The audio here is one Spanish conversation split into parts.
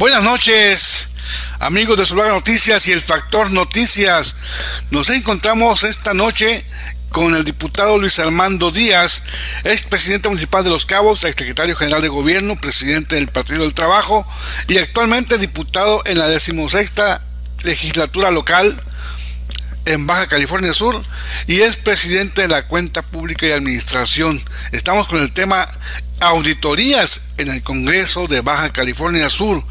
Buenas noches, amigos de Zuluaga Noticias y el Factor Noticias. Nos encontramos esta noche con el diputado Luis Armando Díaz, ex presidente municipal de Los Cabos, ex secretario general de gobierno, presidente del Partido del Trabajo y actualmente diputado en la decimosexta legislatura local en Baja California Sur y es presidente de la Cuenta Pública y Administración. Estamos con el tema auditorías en el Congreso de Baja California Sur.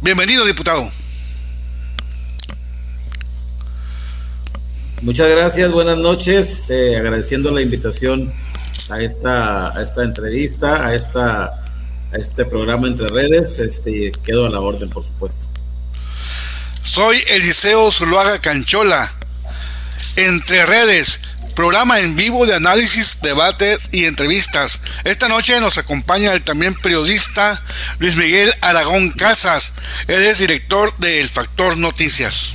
Bienvenido, diputado. Muchas gracias, buenas noches, eh, agradeciendo la invitación a esta, a esta entrevista, a, esta, a este programa entre redes, este, quedo a la orden, por supuesto. Soy Eliseo Zuluaga Canchola, entre redes, programa en vivo de análisis, debates y entrevistas. Esta noche nos acompaña el también periodista Luis Miguel Aragón Casas. Él es director de El Factor Noticias.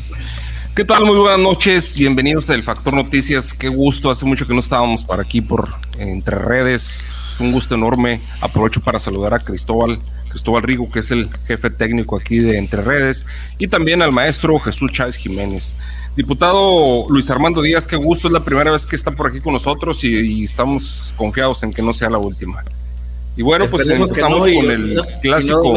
¿Qué tal? Muy buenas noches. Bienvenidos a El Factor Noticias. Qué gusto. Hace mucho que no estábamos por aquí por entre redes. Un gusto enorme. Aprovecho para saludar a Cristóbal, Cristóbal Rigo, que es el jefe técnico aquí de Entre Redes, y también al maestro Jesús Chávez Jiménez. Diputado Luis Armando Díaz, qué gusto, es la primera vez que está por aquí con nosotros y, estamos confiados en que no sea la última. Y bueno, pues empezamos con el clásico.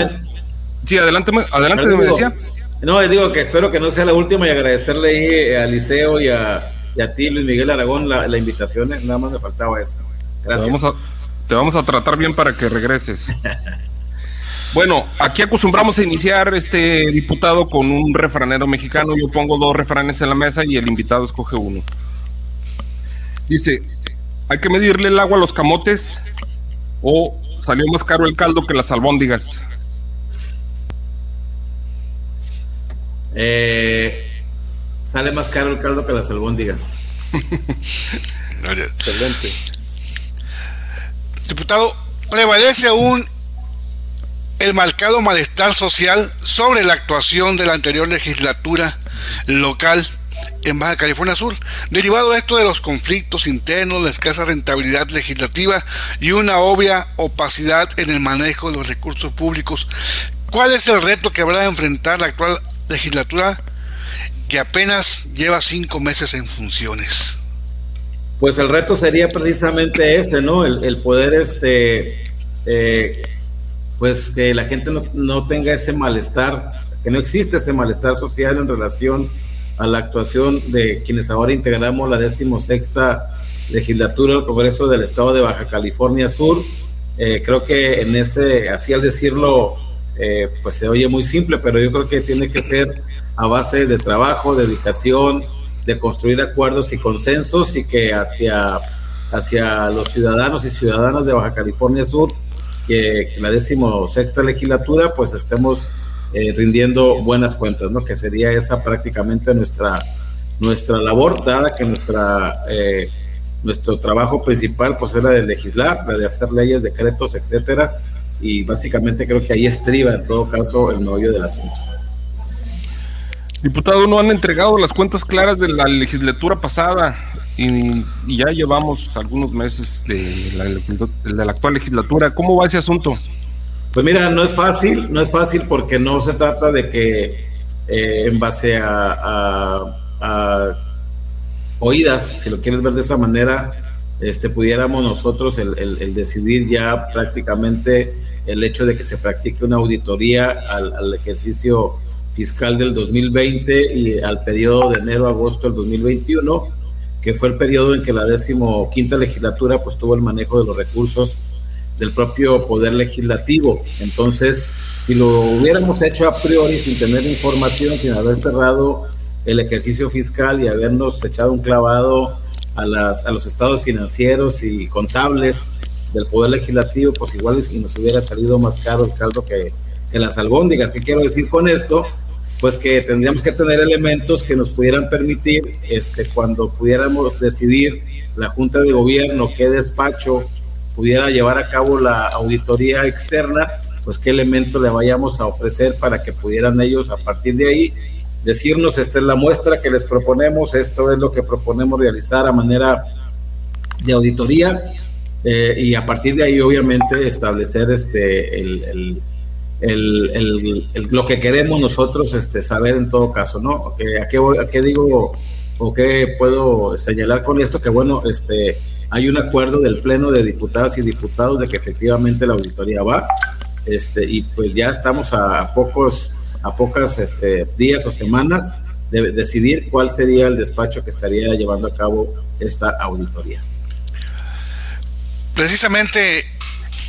sí, adelante, adelante, me decía. No, digo que espero que no sea la última y agradecerle ahí eh, a Liceo y a, ti, Luis Miguel Aragón, la, invitación. Eh, nada más me faltaba eso. Gracias. Te vamos, a, te vamos a tratar bien para que regreses. Bueno, aquí acostumbramos a iniciar este diputado con un refranero mexicano. Yo pongo dos refranes en la mesa y el invitado escoge uno. Dice, hay que medirle el agua a los camotes o salió más caro el caldo que las albóndigas. Eh, sale más caro el caldo que las albóndigas. Excelente. Diputado, prevalece aún el marcado malestar social sobre la actuación de la anterior legislatura local en Baja California Sur, derivado de esto de los conflictos internos, la escasa rentabilidad legislativa y una obvia opacidad en el manejo de los recursos públicos. ¿Cuál es el reto que habrá de enfrentar la actual legislatura que apenas lleva cinco meses en funciones? Pues el reto sería precisamente ese, ¿no? El, poder, este, eh, pues que la gente no, tenga ese malestar, que no existe ese malestar social en relación a la actuación de quienes ahora integramos la decimosexta legislatura del Congreso del Estado de Baja California Sur. Eh, creo que en ese, así al decirlo, eh, pues se oye muy simple, pero yo creo que tiene que ser a base de trabajo, dedicación, de construir acuerdos y consensos y que hacia, hacia los ciudadanos y ciudadanas de Baja California Sur, que, la décimo sexta legislatura, pues estemos eh, rindiendo buenas cuentas, ¿no? Que sería esa prácticamente nuestra, nuestra labor, dada que nuestra, eh, nuestro trabajo principal pues era de legislar, la de hacer leyes, decretos, etcétera, y básicamente creo que ahí estriba en todo caso el meollo del asunto. Diputado, no han entregado las cuentas claras de la legislatura pasada y, ya llevamos algunos meses de la, actual legislatura. ¿Cómo va ese asunto? Pues mira, no es fácil, no es fácil porque no se trata de que eh, en base a, oídas, si lo quieres ver de esa manera, este, pudiéramos nosotros el decidir ya prácticamente el hecho de que se practique una auditoría al, ejercicio fiscal del 2020 y al periodo de enero agosto del 2021, que fue el periodo en que la decimoquinta legislatura pues tuvo el manejo de los recursos del propio poder legislativo. Entonces, si lo hubiéramos hecho a priori sin tener información, sin haber cerrado el ejercicio fiscal y habernos echado un clavado a, las, a los estados financieros y contables del Poder Legislativo, pues igual nos hubiera salido más caro el caldo que, que las albóndigas. ¿Qué quiero decir con esto? Pues que tendríamos que tener elementos que nos pudieran permitir, este, cuando pudiéramos decidir la Junta de Gobierno qué despacho pudiera llevar a cabo la auditoría externa, pues qué elemento le vayamos a ofrecer para que pudieran ellos a partir de ahí decirnos, esta es la muestra que les proponemos, esto es lo que proponemos realizar a manera de auditoría eh, y a partir de ahí obviamente establecer este el, lo que queremos nosotros este, saber en todo caso, ¿no? ¿A qué, a qué digo o qué puedo señalar con esto? Que bueno, este, hay un acuerdo del Pleno de Diputadas y Diputados de que efectivamente la auditoría va, este, y pues ya estamos a, pocos, a pocas este, días o semanas de decidir cuál sería el despacho que estaría llevando a cabo esta auditoría. Precisamente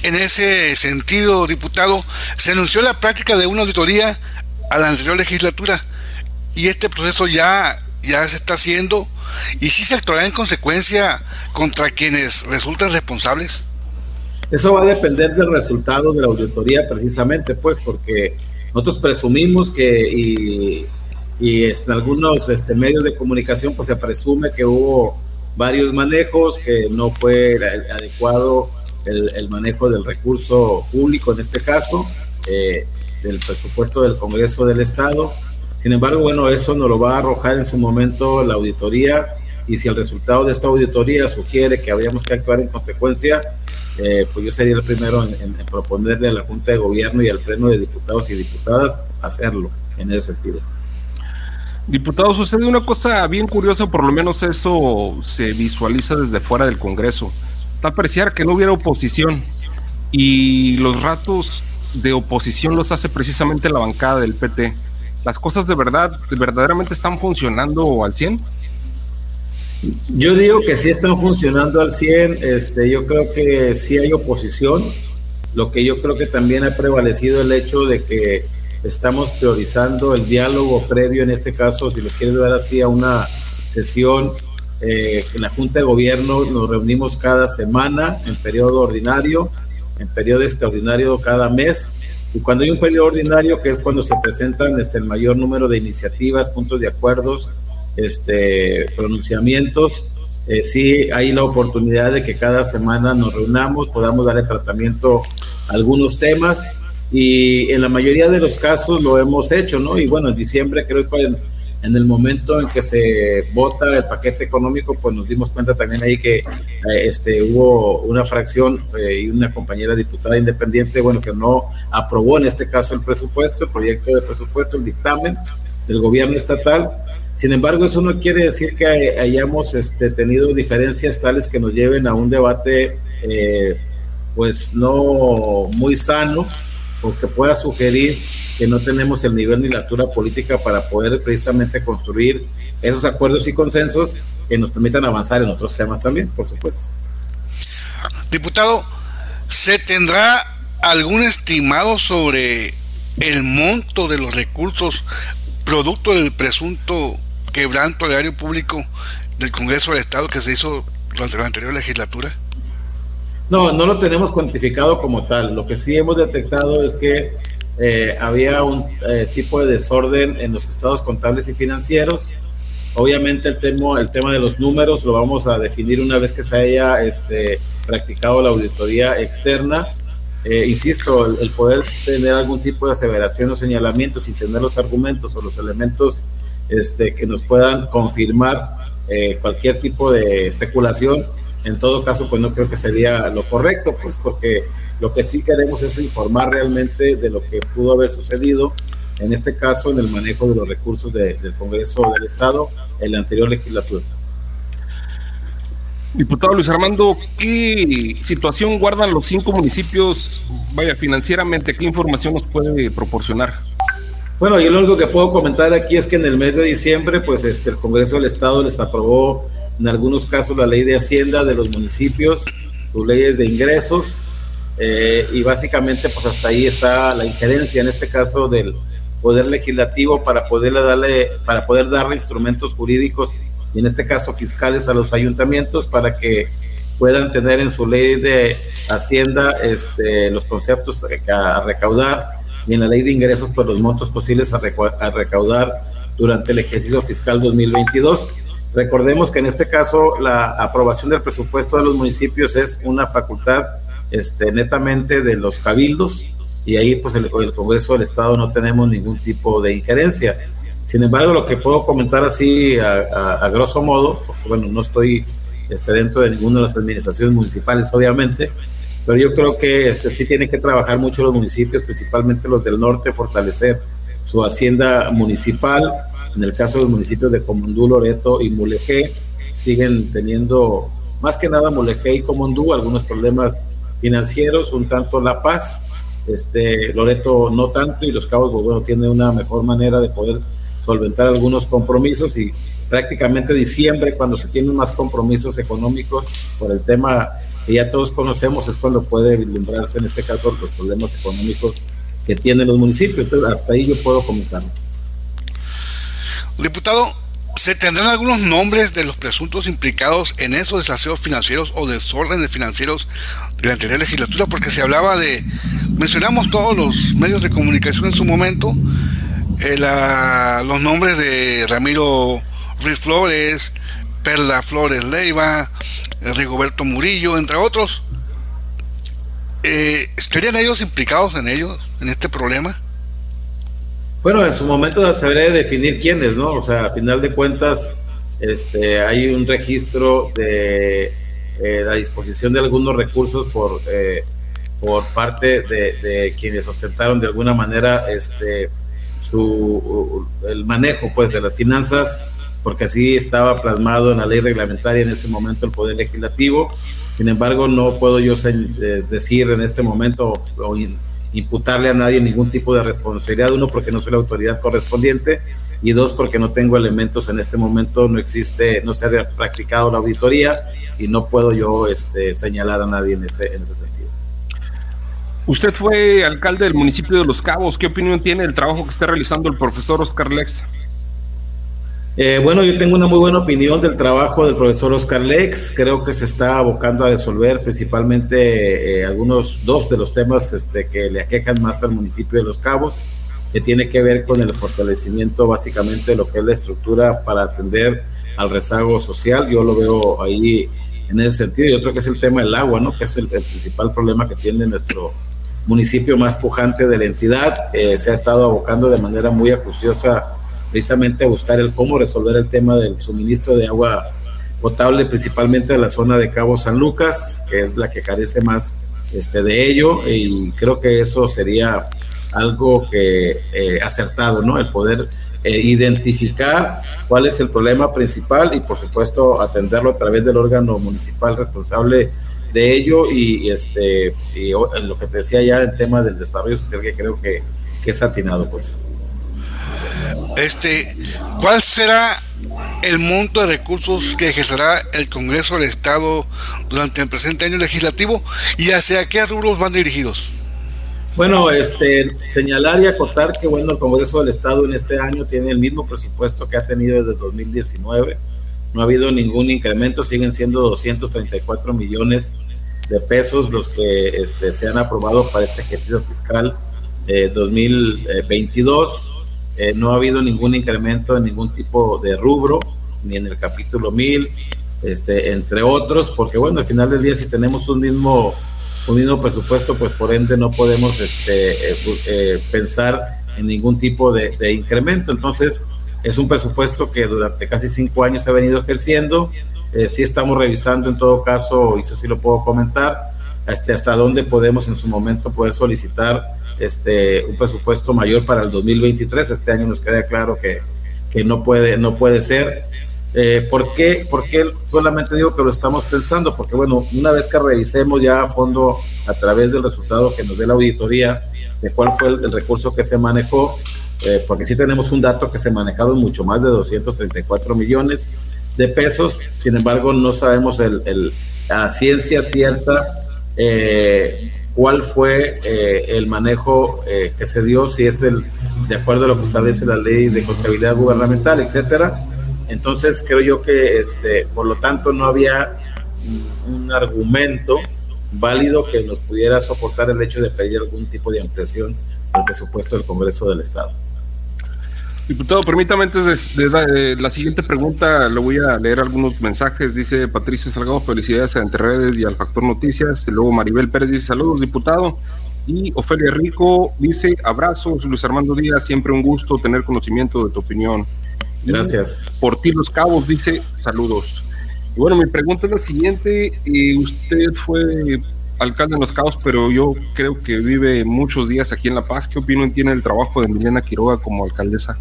en ese sentido, diputado, se anunció la práctica de una auditoría a la anterior legislatura y este proceso ya, ya se está haciendo y si se actuará en consecuencia contra quienes resultan responsables. Eso va a depender del resultado de la auditoría precisamente, pues porque nosotros presumimos que y, en algunos este, medios de comunicación pues se presume que hubo varios manejos, que no fue adecuado el, manejo del recurso público en este caso, eh, del presupuesto del Congreso del Estado. Sin embargo, bueno, eso nos lo va a arrojar en su momento la auditoría y si el resultado de esta auditoría sugiere que habríamos que actuar en consecuencia, eh, pues yo sería el primero en, proponerle a la Junta de Gobierno y al Pleno de Diputados y Diputadas hacerlo en ese sentido. Diputado, sucede una cosa bien curiosa, por lo menos eso se visualiza desde fuera del Congreso tal parecía que no hubiera oposición y los ratos de oposición los hace precisamente la bancada del PT. ¿Las cosas de verdad, verdaderamente están funcionando al 100? Yo digo que sí están funcionando al 100, este, yo creo que sí hay oposición, lo que yo creo que también ha prevalecido el hecho de que estamos priorizando el diálogo previo, en este caso, si lo quieres ver así, a una sesión eh, en la Junta de Gobierno nos reunimos cada semana en periodo ordinario, en periodo extraordinario cada mes. Y cuando hay un periodo ordinario, que es cuando se presentan este, el mayor número de iniciativas, puntos de acuerdos, este, pronunciamientos, eh, sí hay la oportunidad de que cada semana nos reunamos, podamos darle tratamiento a algunos temas y en la mayoría de los casos lo hemos hecho, ¿no? Y bueno, en diciembre creo que en el momento en que se vota el paquete económico, pues nos dimos cuenta también ahí que eh, este, hubo una fracción eh, y una compañera diputada independiente, bueno, que no aprobó en este caso el presupuesto, el proyecto de presupuesto, el dictamen del gobierno estatal. Sin embargo, eso no quiere decir que hayamos este, tenido diferencias tales que nos lleven a un debate, eh, pues no muy sano, o que pueda sugerir que no tenemos el nivel ni la altura política para poder precisamente construir esos acuerdos y consensos que nos permitan avanzar en otros temas también, por supuesto. Diputado, ¿se tendrá algún estimado sobre el monto de los recursos producto del presunto quebranto del área público del Congreso del Estado que se hizo durante la anterior legislatura? No, no lo tenemos cuantificado como tal. Lo que sí hemos detectado es que eh, había un eh, tipo de desorden en los estados contables y financieros. Obviamente el tema, el tema de los números lo vamos a definir una vez que se haya este, practicado la auditoría externa. Eh, insisto, el, poder tener algún tipo de aseveración o señalamiento sin tener los argumentos o los elementos este, que nos puedan confirmar cualquier tipo de especulación, en todo caso, pues no creo que sería lo correcto, pues porque lo que sí queremos es informar realmente de lo que pudo haber sucedido, en este caso en el manejo de los recursos del Congreso del Estado en la anterior legislatura. Diputado Luis Armando, ¿qué situación guardan los cinco municipios, vaya, financieramente? ¿Qué información nos puede proporcionar? Bueno, yo lo único que puedo comentar aquí es que en el mes de diciembre, pues este, el Congreso del Estado les aprobó en algunos casos la ley de Hacienda de los municipios, sus leyes de ingresos, eh, y básicamente pues hasta ahí está la injerencia en este caso del poder legislativo para poderle darle para poder darle instrumentos jurídicos y en este caso fiscales a los ayuntamientos para que puedan tener en su ley de hacienda este, los conceptos a recaudar y en la ley de ingresos por pues, los montos posibles a, a recaudar durante el ejercicio fiscal 2022. Recordemos que en este caso la aprobación del presupuesto de los municipios es una facultad este, netamente de los cabildos y ahí pues el, el, Congreso del Estado no tenemos ningún tipo de injerencia. Sin embargo, lo que puedo comentar así a, grosso modo, porque bueno, no estoy este, dentro de ninguna de las administraciones municipales, obviamente, pero yo creo que este, sí tienen que trabajar mucho los municipios, principalmente los del norte, fortalecer su hacienda municipal. En el caso de los municipios de Comondú, Loreto y Mulegé, siguen teniendo más que nada Mulegé y Comondú algunos problemas financieros, un tanto La Paz, este, Loreto no tanto y Los Cabos, pues bueno, tiene una mejor manera de poder solventar algunos compromisos y prácticamente diciembre, cuando se tienen más compromisos económicos por el tema que ya todos conocemos, es cuando puede vislumbrarse en este caso los problemas económicos que tienen los municipios. Entonces, hasta ahí yo puedo comentar. Diputado, ¿se tendrán algunos nombres de los presuntos implicados en esos desaseos financieros o desórdenes financieros de la anterior legislatura? Porque se hablaba de, mencionamos todos los medios de comunicación en su momento, eh, los nombres de Ramiro Ruiz Flores, Perla Flores Leiva, Rigoberto Murillo, entre otros. Eh, ¿Estarían ellos implicados en ellos, en este problema? Bueno, en su momento se debería definir quiénes, ¿no? O sea, a final de cuentas, este, hay un registro de eh, la disposición de algunos recursos por, eh, por parte de, quienes ostentaron de alguna manera este, su, el manejo pues, de las finanzas, porque así estaba plasmado en la ley reglamentaria en ese momento el Poder Legislativo. Sin embargo, no puedo yo eh, decir en este momento o imputarle a nadie ningún tipo de responsabilidad, uno porque no soy la autoridad correspondiente y dos porque no tengo elementos en este momento, no existe, no se ha practicado la auditoría y no puedo yo este, señalar a nadie en, este, en ese sentido. Usted fue alcalde del municipio de Los Cabos. ¿Qué opinión tiene del trabajo que está realizando el profesor Oscar Lex? Eh, bueno, yo tengo una muy buena opinión del trabajo del profesor Oscar Lex. Creo que se está abocando a resolver principalmente eh, algunos, dos de los temas este, que le aquejan más al municipio de Los Cabos, que tiene que ver con el fortalecimiento básicamente de lo que es la estructura para atender al rezago social. Yo lo veo ahí en ese sentido. Y otro que es el tema del agua, ¿no? Que es el principal problema que tiene nuestro municipio más pujante de la entidad, eh, se ha estado abocando de manera muy acuciosa precisamente buscar el cómo resolver el tema del suministro de agua potable, principalmente de la zona de Cabo San Lucas, que es la que carece más este, de ello, y creo que eso sería algo que eh, acertado, ¿no? El poder eh, identificar cuál es el problema principal y, por supuesto, atenderlo a través del órgano municipal responsable de ello y, este lo que decía ya el tema del desarrollo social que creo que, que es atinado pues este cuál será el monto de recursos que ejercerá el Congreso del Estado durante el presente año legislativo y hacia qué rubros van dirigidos bueno, este, señalar y acotar que bueno, el Congreso del Estado en este año tiene el mismo presupuesto que ha tenido desde 2019 no ha habido ningún incremento, siguen siendo 234 millones de pesos los que este, se han aprobado para este ejercicio fiscal 2022. Eh, no ha habido ningún incremento en ningún tipo de rubro, ni en el capítulo 1000, este, entre otros, porque bueno, al final del día si tenemos un mismo, un mismo presupuesto, pues por ende no podemos este, eh, eh, pensar en ningún tipo de, incremento. Entonces, es un presupuesto que durante casi cinco años se ha venido ejerciendo. Eh, sí estamos revisando en todo caso, y eso sí lo puedo comentar, este, hasta dónde podemos en su momento poder solicitar este, un presupuesto mayor para el 2023. Este año nos queda claro que, que no, puede, no puede ser. Eh, ¿por, qué, ¿Por qué solamente digo que lo estamos pensando? Porque bueno, una vez que revisemos ya a fondo a través del resultado que nos dé la auditoría de cuál fue el recurso que se manejó, eh, porque sí tenemos un dato que se manejaron mucho más de 234 millones de pesos, sin embargo no sabemos el, el a ciencia cierta eh, cuál fue eh, el manejo que se dio, si es el de acuerdo a lo que establece la ley de contabilidad gubernamental, etcétera. Entonces creo yo que este, por lo tanto no había un argumento válido que nos pudiera soportar el hecho de pedir algún tipo de ampliación al presupuesto del Congreso del Estado. Diputado, permítame antes de, la siguiente pregunta, le voy a leer algunos mensajes. Dice Patricia Salgado, felicidades a Entre Redes y al Factor Noticias. Luego Maribel Pérez dice saludos, diputado. Y Ofelia Rico dice abrazos, Luis Armando Díaz, siempre un gusto tener conocimiento de tu opinión. Gracias. por ti los cabos dice saludos. Y bueno, mi pregunta es la siguiente. Eh, usted fue alcalde de Los Cabos, pero yo creo que vive muchos días aquí en La Paz. ¿Qué opinión tiene el trabajo de Milena Quiroga como alcaldesa?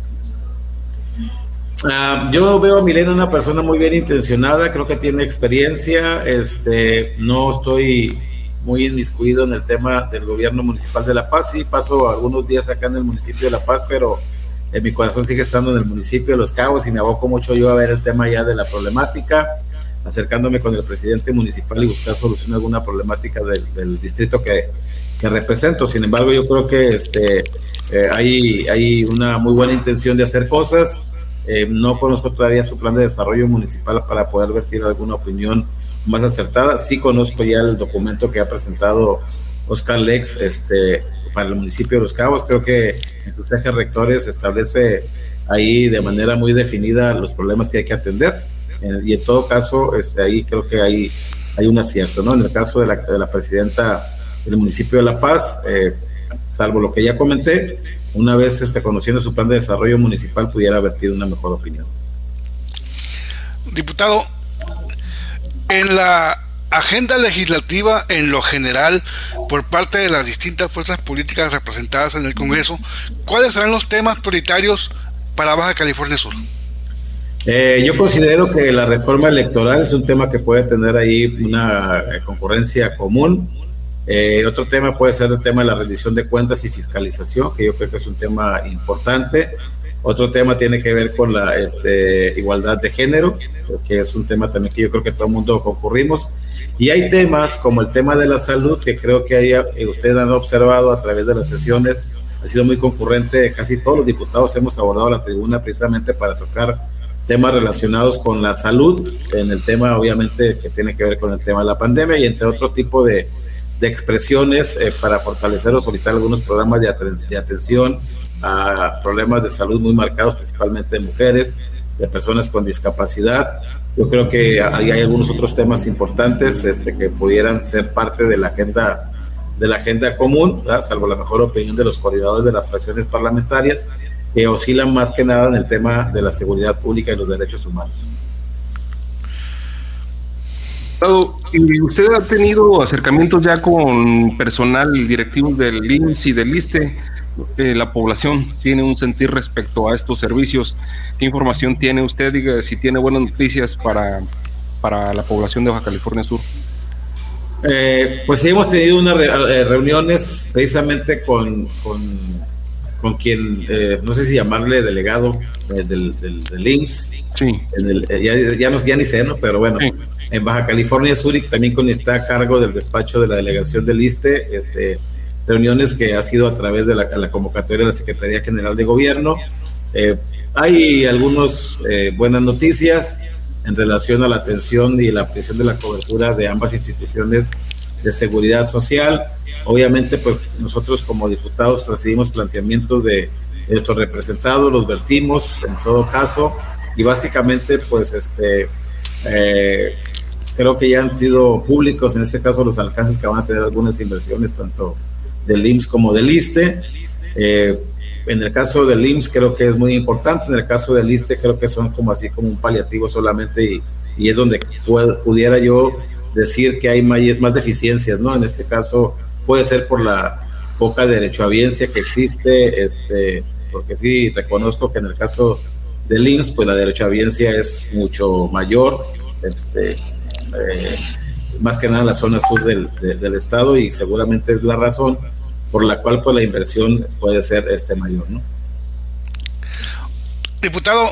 Ah, yo veo a Milena una persona muy bien intencionada, creo que tiene experiencia, este, no estoy muy inmiscuido en el tema del gobierno municipal de La Paz, sí paso algunos días acá en el municipio de La Paz, pero en mi corazón sigue estando en el municipio de Los Cabos y me aboco mucho yo a ver el tema ya de la problemática, acercándome con el presidente municipal y buscar solución a alguna problemática del, distrito que, que, represento. Sin embargo, yo creo que este, eh, hay, hay una muy buena intención de hacer cosas eh, no conozco todavía su plan de desarrollo municipal para poder vertir alguna opinión más acertada. Sí conozco ya el documento que ha presentado Oscar Lex este, para el municipio de Los Cabos. Creo que sus ejes rectores establece ahí de manera muy definida los problemas que hay que atender. Eh, y en todo caso, este, ahí creo que hay, hay un acierto. ¿no? En el caso de la, de la presidenta del municipio de La Paz, eh, salvo lo que ya comenté, una vez este, conociendo su plan de desarrollo municipal, pudiera vertir una mejor opinión. Diputado, en la agenda legislativa en lo general por parte de las distintas fuerzas políticas representadas en el Congreso, ¿cuáles serán los temas prioritarios para Baja California Sur? Eh, yo considero que la reforma electoral es un tema que puede tener ahí una eh, concurrencia común eh, otro tema puede ser el tema de la rendición de cuentas y fiscalización, que yo creo que es un tema importante. Otro tema tiene que ver con la este, igualdad de género, que es un tema también que yo creo que todo el mundo concurrimos. Y hay temas como el tema de la salud, que creo que haya, eh, ustedes han observado a través de las sesiones, ha sido muy concurrente, casi todos los diputados hemos abordado la tribuna precisamente para tocar temas relacionados con la salud, en el tema obviamente que tiene que ver con el tema de la pandemia y entre otro tipo de, de expresiones eh, para fortalecer o solicitar algunos programas de, de, atención a problemas de salud muy marcados, principalmente de mujeres, de personas con discapacidad. Yo creo que hay, hay algunos otros temas importantes este, que pudieran ser parte de la agenda de la agenda común, salvo la mejor opinión de los coordinadores de las fracciones parlamentarias, que oscilan más que nada en el tema de la seguridad pública y los derechos humanos. ¿Usted ha tenido acercamientos ya con personal directivos del INS y del ISTE? Eh, la población tiene un sentir respecto a estos servicios. ¿Qué información tiene usted? Diga si tiene buenas noticias para, para la población de Baja California Sur. Eh, pues sí, hemos tenido unas eh, reuniones precisamente con, con, quien, no sé si llamarle delegado del, del, IMSS. Sí. ya, ya, no, ya ni sé, ¿no? Pero bueno en Baja California Sur y también con está a cargo del despacho de la delegación del ISTE, este, reuniones que ha sido a través de la, convocatoria de la Secretaría General de Gobierno. Eh, hay algunas eh, buenas noticias en relación a la atención y la ampliación de la cobertura de ambas instituciones de seguridad social. Obviamente, pues nosotros como diputados recibimos planteamientos de, estos representados, los vertimos en todo caso, y básicamente, pues, este, eh, creo que ya han sido públicos, en este caso los alcances que van a tener algunas inversiones, tanto del IMSS como del ISTE. Eh, en el caso del IMSS creo que es muy importante, en el caso del ISTE creo que son como así como un paliativo solamente y, y es donde pudiera yo decir que hay más, deficiencias, ¿no? En este caso puede ser por la poca derechohabiencia que existe, este, porque sí reconozco que en el caso del IMSS pues la derechohabiencia es mucho mayor, este, eh, más que nada en la zona sur del, estado y seguramente es la razón por la cual pues la inversión puede ser este mayor, ¿no? Diputado,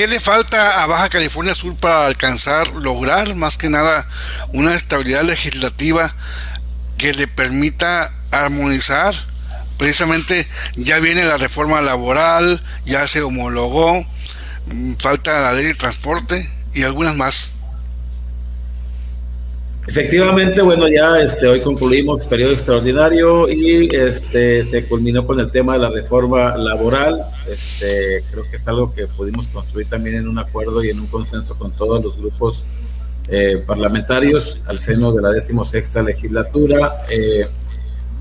¿qué le falta a Baja California Sur para alcanzar, lograr más que nada una estabilidad legislativa que le permita armonizar? Precisamente ya viene la reforma laboral, ya se homologó, falta la ley de transporte y algunas más. Efectivamente, bueno, ya este, hoy concluimos periodo extraordinario y este, se culminó con el tema de la reforma laboral. Este, creo que es algo que pudimos construir también en un acuerdo y en un consenso con todos los grupos eh, parlamentarios al seno de la decimosexta legislatura. Eh,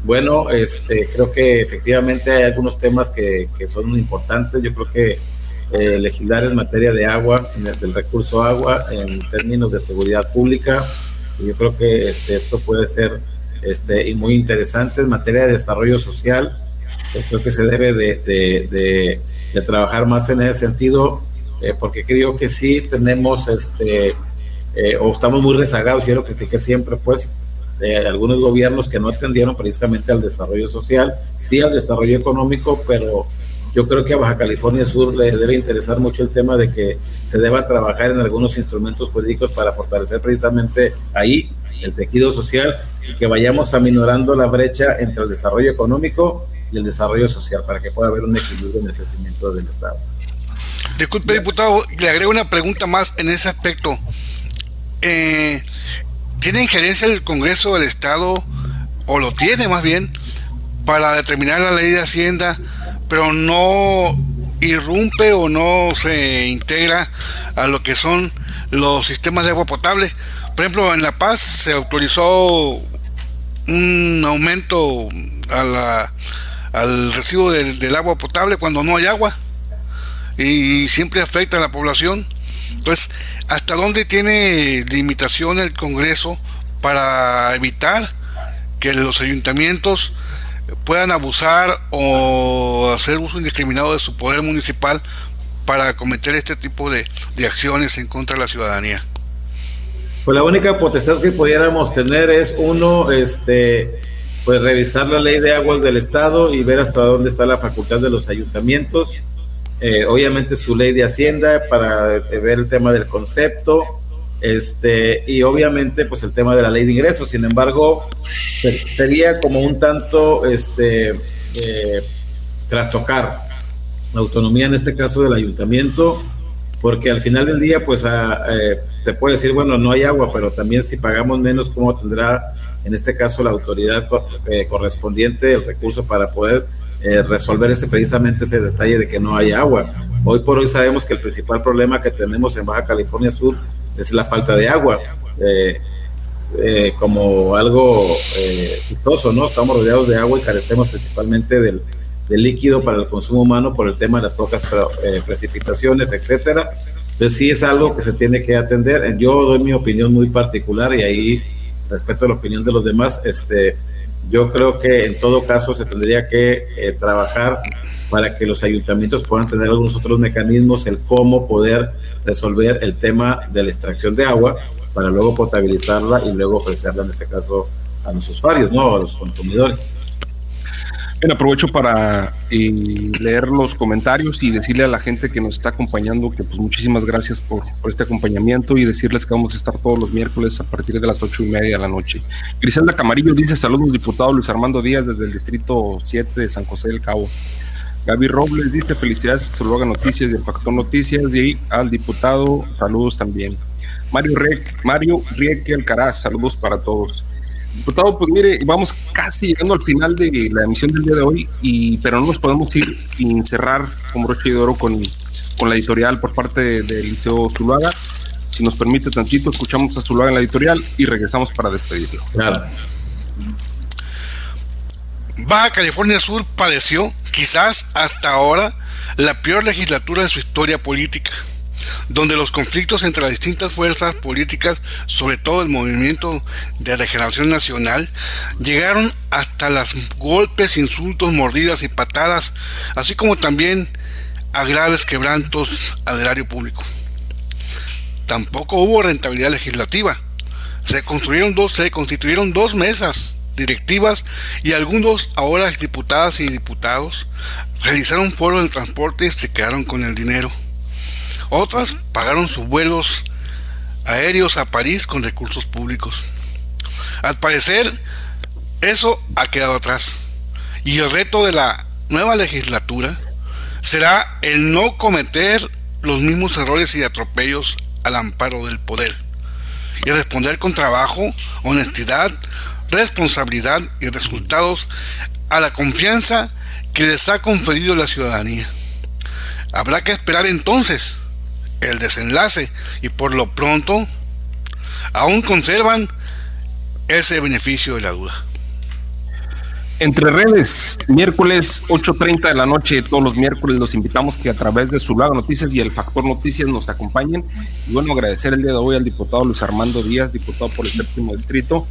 bueno, este, creo que efectivamente hay algunos temas que, son importantes. Yo creo que eh, legislar en materia de agua, en el, del recurso agua, en términos de seguridad pública, Yo creo que este, esto puede ser este, muy interesante en materia de desarrollo social. Yo creo que se debe de, de, trabajar más en ese sentido, eh, porque creo que sí tenemos, este, eh, o estamos muy rezagados, y lo critiqué siempre, pues, de algunos gobiernos que no atendieron precisamente al desarrollo social, sí al desarrollo económico, pero yo creo que a Baja California Sur le debe interesar mucho el tema de que se deba trabajar en algunos instrumentos políticos para fortalecer precisamente ahí el tejido social y que vayamos aminorando la brecha entre el desarrollo económico y el desarrollo social para que pueda haber un equilibrio en el crecimiento del Estado. Disculpe, diputado, le agrego una pregunta más en ese aspecto. Eh, ¿Tiene injerencia el Congreso del Estado, o lo tiene más bien, para determinar la ley de Hacienda? Pero no irrumpe o no se integra a lo que son los sistemas de agua potable. Por ejemplo, en La Paz se autorizó un aumento a al recibo del, agua potable cuando no hay agua y siempre afecta a la población. Entonces, ¿hasta dónde tiene limitación el Congreso para evitar que los ayuntamientos puedan abusar o hacer uso indiscriminado de su poder municipal para cometer este tipo de, acciones en contra de la ciudadanía? Pues la única potestad que pudiéramos tener es uno, este, pues revisar la ley de aguas del estado y ver hasta dónde está la facultad de los ayuntamientos. Eh, obviamente su ley de hacienda para ver el tema del concepto, este, y obviamente pues el tema de la ley de ingresos. Sin embargo, sería como un tanto este, eh, trastocar la autonomía en este caso del ayuntamiento, porque al final del día pues a, eh, te puede decir, bueno, no hay agua, pero también si pagamos menos, ¿cómo tendrá en este caso la autoridad eh, correspondiente el recurso para poder resolver ese precisamente ese detalle de que no hay agua? Hoy por hoy sabemos que el principal problema que tenemos en Baja California Sur es la falta de agua. Eh, eh, como algo eh, ¿no? Estamos rodeados de agua y carecemos principalmente del, líquido para el consumo humano por el tema de las pocas eh, precipitaciones, etcétera. Entonces sí es algo que se tiene que atender. Yo doy mi opinión muy particular y ahí respeto la opinión de los demás. Este, yo creo que en todo caso se tendría que trabajar para que los ayuntamientos puedan tener algunos otros mecanismos, el cómo poder resolver el tema de la extracción de agua para luego potabilizarla y luego ofrecerla en este caso a los usuarios, no a los consumidores. Bien, aprovecho para eh, leer los comentarios y decirle a la gente que nos está acompañando que pues muchísimas gracias por, por, este acompañamiento y decirles que vamos a estar todos los miércoles a partir de las ocho y media de la noche. Griselda Camarillo dice saludos diputado Luis Armando Díaz desde el distrito 7 de San José del Cabo. Gaby Robles dice felicidades a Noticias y el Factor Noticias y al diputado saludos también. Mario, Riek, Mario Rieke Alcaraz, saludos para todos. Diputado, pues mire, vamos casi llegando al final de la emisión del día de hoy, y, pero no nos podemos ir sin cerrar como broche de oro con, con la editorial por parte del Liceo Zuluaga. Si nos permite tantito, escuchamos a Zuluaga en la editorial y regresamos para despedirlo. Claro. Baja California Sur padeció, quizás hasta ahora, la peor legislatura de su historia política, donde los conflictos entre las distintas fuerzas políticas, sobre todo el movimiento de regeneración nacional, llegaron hasta los golpes, insultos, mordidas y patadas, así como también a graves quebrantos al erario público. Tampoco hubo rentabilidad legislativa. Se construyeron dos, se constituyeron dos mesas directivas y algunos ahora diputadas y diputados realizaron foros de transporte y se quedaron con el dinero. Otras pagaron sus vuelos aéreos a París con recursos públicos. Al parecer, eso ha quedado atrás. Y el reto de la nueva legislatura será el no cometer los mismos errores y atropellos al amparo del poder. Y responder con trabajo, honestidad, responsabilidad y resultados a la confianza que les ha conferido la ciudadanía. Habrá que esperar entonces el desenlace y por lo pronto aún conservan ese beneficio de la duda. Entre redes, miércoles 8.30 de la noche, todos los miércoles los invitamos que a través de su lado Noticias y el Factor Noticias nos acompañen. Y bueno, agradecer el día de hoy al diputado Luis Armando Díaz, diputado por el séptimo distrito,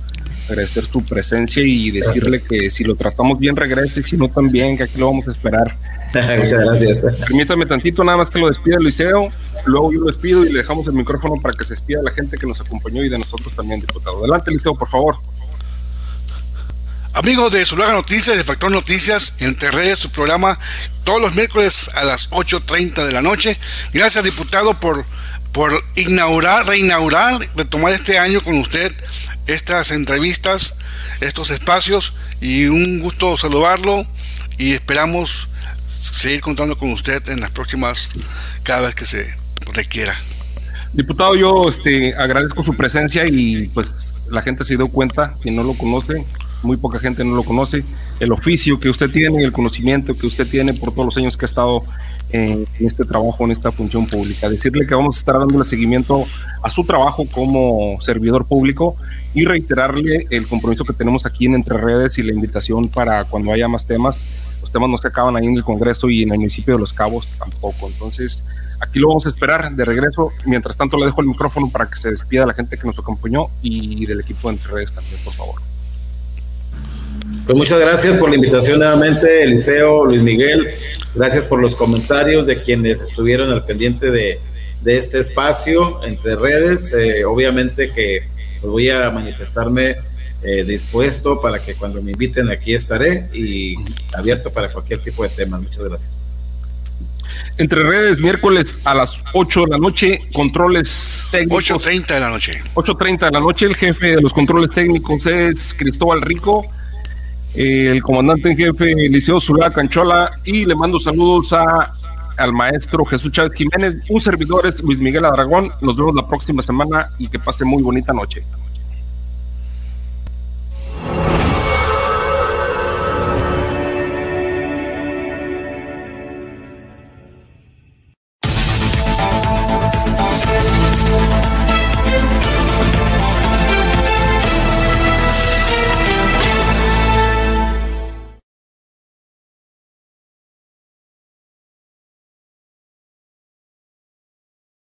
agradecer su presencia y decirle que si lo tratamos bien regrese, si no también, que aquí lo vamos a esperar. Muchas gracias. Permítame tantito nada más que lo despida Luiseo, luego yo lo despido y le dejamos el micrófono para que se despida a la gente que nos acompañó y de nosotros también, diputado. Adelante, Luiseo, por favor. Amigos de Zulaga Noticias, de Factor Noticias, entre redes, su programa todos los miércoles a las 8.30 de la noche. Gracias, diputado, por, por inaugurar, reinaugurar, retomar este año con usted estas entrevistas, estos espacios y un gusto saludarlo y esperamos seguir contando con usted en las próximas, cada vez que se requiera. Diputado, yo este, agradezco su presencia y pues la gente se dio cuenta, quien no lo conoce, muy poca gente no lo conoce, el oficio que usted tiene, el conocimiento que usted tiene por todos los años que ha estado en, este trabajo, en esta función pública. Decirle que vamos a estar dándole seguimiento a su trabajo como servidor público y reiterarle el compromiso que tenemos aquí en Entre Redes y la invitación para cuando haya más temas. Los temas no se acaban ahí en el Congreso y en el municipio de Los Cabos tampoco. Entonces, aquí lo vamos a esperar de regreso. Mientras tanto, le dejo el micrófono para que se despida la gente que nos acompañó y del equipo de Entre Redes también, por favor. Pues muchas gracias por la invitación nuevamente, Eliseo, Luis Miguel. Gracias por los comentarios de quienes estuvieron al pendiente de, este espacio entre redes. Eh, obviamente que pues, voy a manifestarme eh, dispuesto para que cuando me inviten aquí estaré y abierto para cualquier tipo de tema. Muchas gracias. Entre redes, miércoles a las 8 de la noche, controles técnicos. 8.30 de la noche. 8.30 de la noche, el jefe de los controles técnicos es Cristóbal Rico el comandante en jefe Liceo Zulá Canchola y le mando saludos a, al maestro Jesús Chávez Jiménez. Un servidor es Luis Miguel Aragón. Nos vemos la próxima semana y que pase muy bonita noche.